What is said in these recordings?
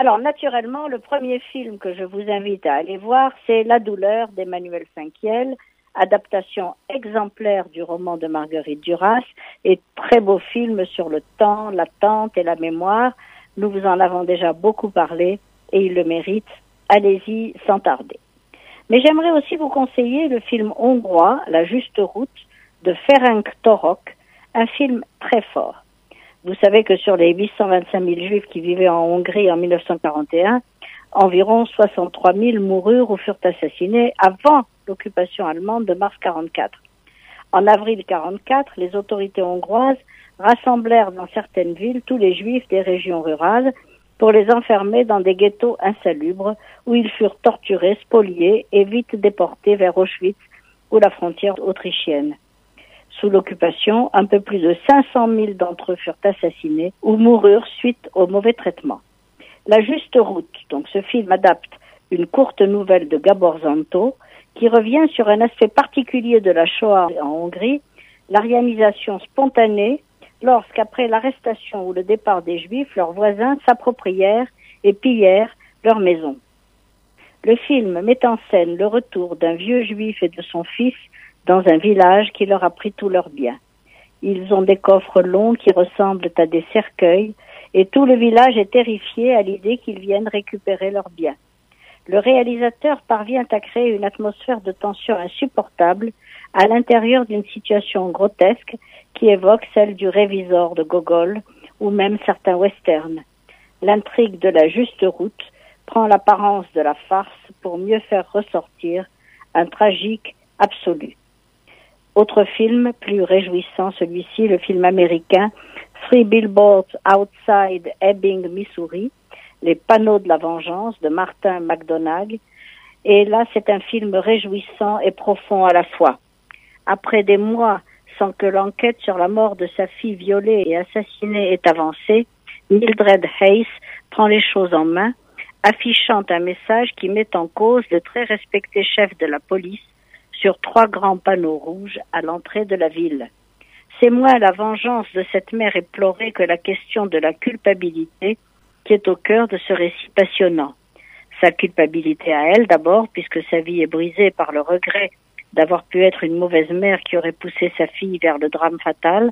Alors, naturellement, le premier film que je vous invite à aller voir, c'est La douleur d'Emmanuel Finkiel, adaptation exemplaire du roman de Marguerite Duras et très beau film sur le temps, l'attente et la mémoire. Nous vous en avons déjà beaucoup parlé et il le mérite. Allez-y sans tarder. Mais j'aimerais aussi vous conseiller le film hongrois La juste route de Ferenc Torok, un film très fort. Vous savez que sur les 825 000 juifs qui vivaient en Hongrie en 1941, environ 63 000 moururent ou furent assassinés avant l'occupation allemande de mars 44. En avril 44, les autorités hongroises rassemblèrent dans certaines villes tous les juifs des régions rurales pour les enfermer dans des ghettos insalubres où ils furent torturés, spoliés et vite déportés vers Auschwitz ou la frontière autrichienne. Sous l'occupation, un peu plus de 500 000 d'entre eux furent assassinés ou moururent suite au mauvais traitement. La juste route, donc ce film adapte une courte nouvelle de Gabor Zanto qui revient sur un aspect particulier de la Shoah en Hongrie, l'arianisation spontanée lorsqu'après l'arrestation ou le départ des Juifs, leurs voisins s'approprièrent et pillèrent leur maison. Le film met en scène le retour d'un vieux juif et de son fils dans un village qui leur a pris tous leurs biens. Ils ont des coffres longs qui ressemblent à des cercueils et tout le village est terrifié à l'idée qu'ils viennent récupérer leurs biens. Le réalisateur parvient à créer une atmosphère de tension insupportable à l'intérieur d'une situation grotesque qui évoque celle du révisor de Gogol ou même certains westerns. L'intrigue de la juste route prend l'apparence de la farce pour mieux faire ressortir un tragique absolu. Autre film plus réjouissant, celui-ci, le film américain Three Billboards Outside Ebbing, Missouri, Les panneaux de la vengeance de Martin McDonagh. Et là, c'est un film réjouissant et profond à la fois. Après des mois sans que l'enquête sur la mort de sa fille violée et assassinée ait avancé, Mildred Hayes prend les choses en main, affichant un message qui met en cause le très respecté chef de la police sur trois grands panneaux rouges à l'entrée de la ville. C'est moins la vengeance de cette mère éplorée que la question de la culpabilité qui est au cœur de ce récit passionnant. Sa culpabilité à elle d'abord, puisque sa vie est brisée par le regret d'avoir pu être une mauvaise mère qui aurait poussé sa fille vers le drame fatal,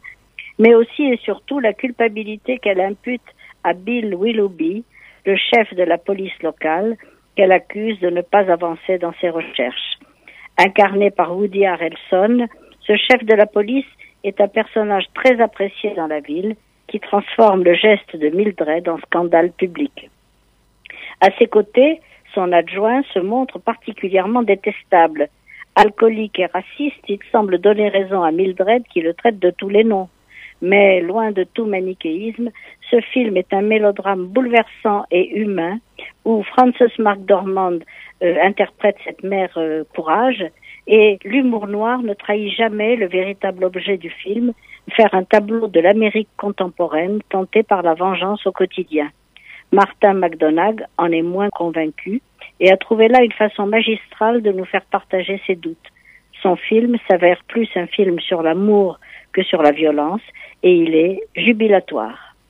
mais aussi et surtout la culpabilité qu'elle impute à Bill Willoughby, le chef de la police locale, qu'elle accuse de ne pas avancer dans ses recherches. Incarné par Woody Harrelson, ce chef de la police est un personnage très apprécié dans la ville qui transforme le geste de Mildred en scandale public. À ses côtés, son adjoint se montre particulièrement détestable, Alcoolique et raciste, il semble donner raison à Mildred qui le traite de tous les noms. Mais loin de tout manichéisme, ce film est un mélodrame bouleversant et humain où Frances McDormand euh, interprète cette mère euh, courage et l'humour noir ne trahit jamais le véritable objet du film, faire un tableau de l'Amérique contemporaine tentée par la vengeance au quotidien. Martin McDonagh en est moins convaincu et a trouvé là une façon magistrale de nous faire partager ses doutes. Son film s'avère plus un film sur l'amour que sur la violence et il est jubilatoire.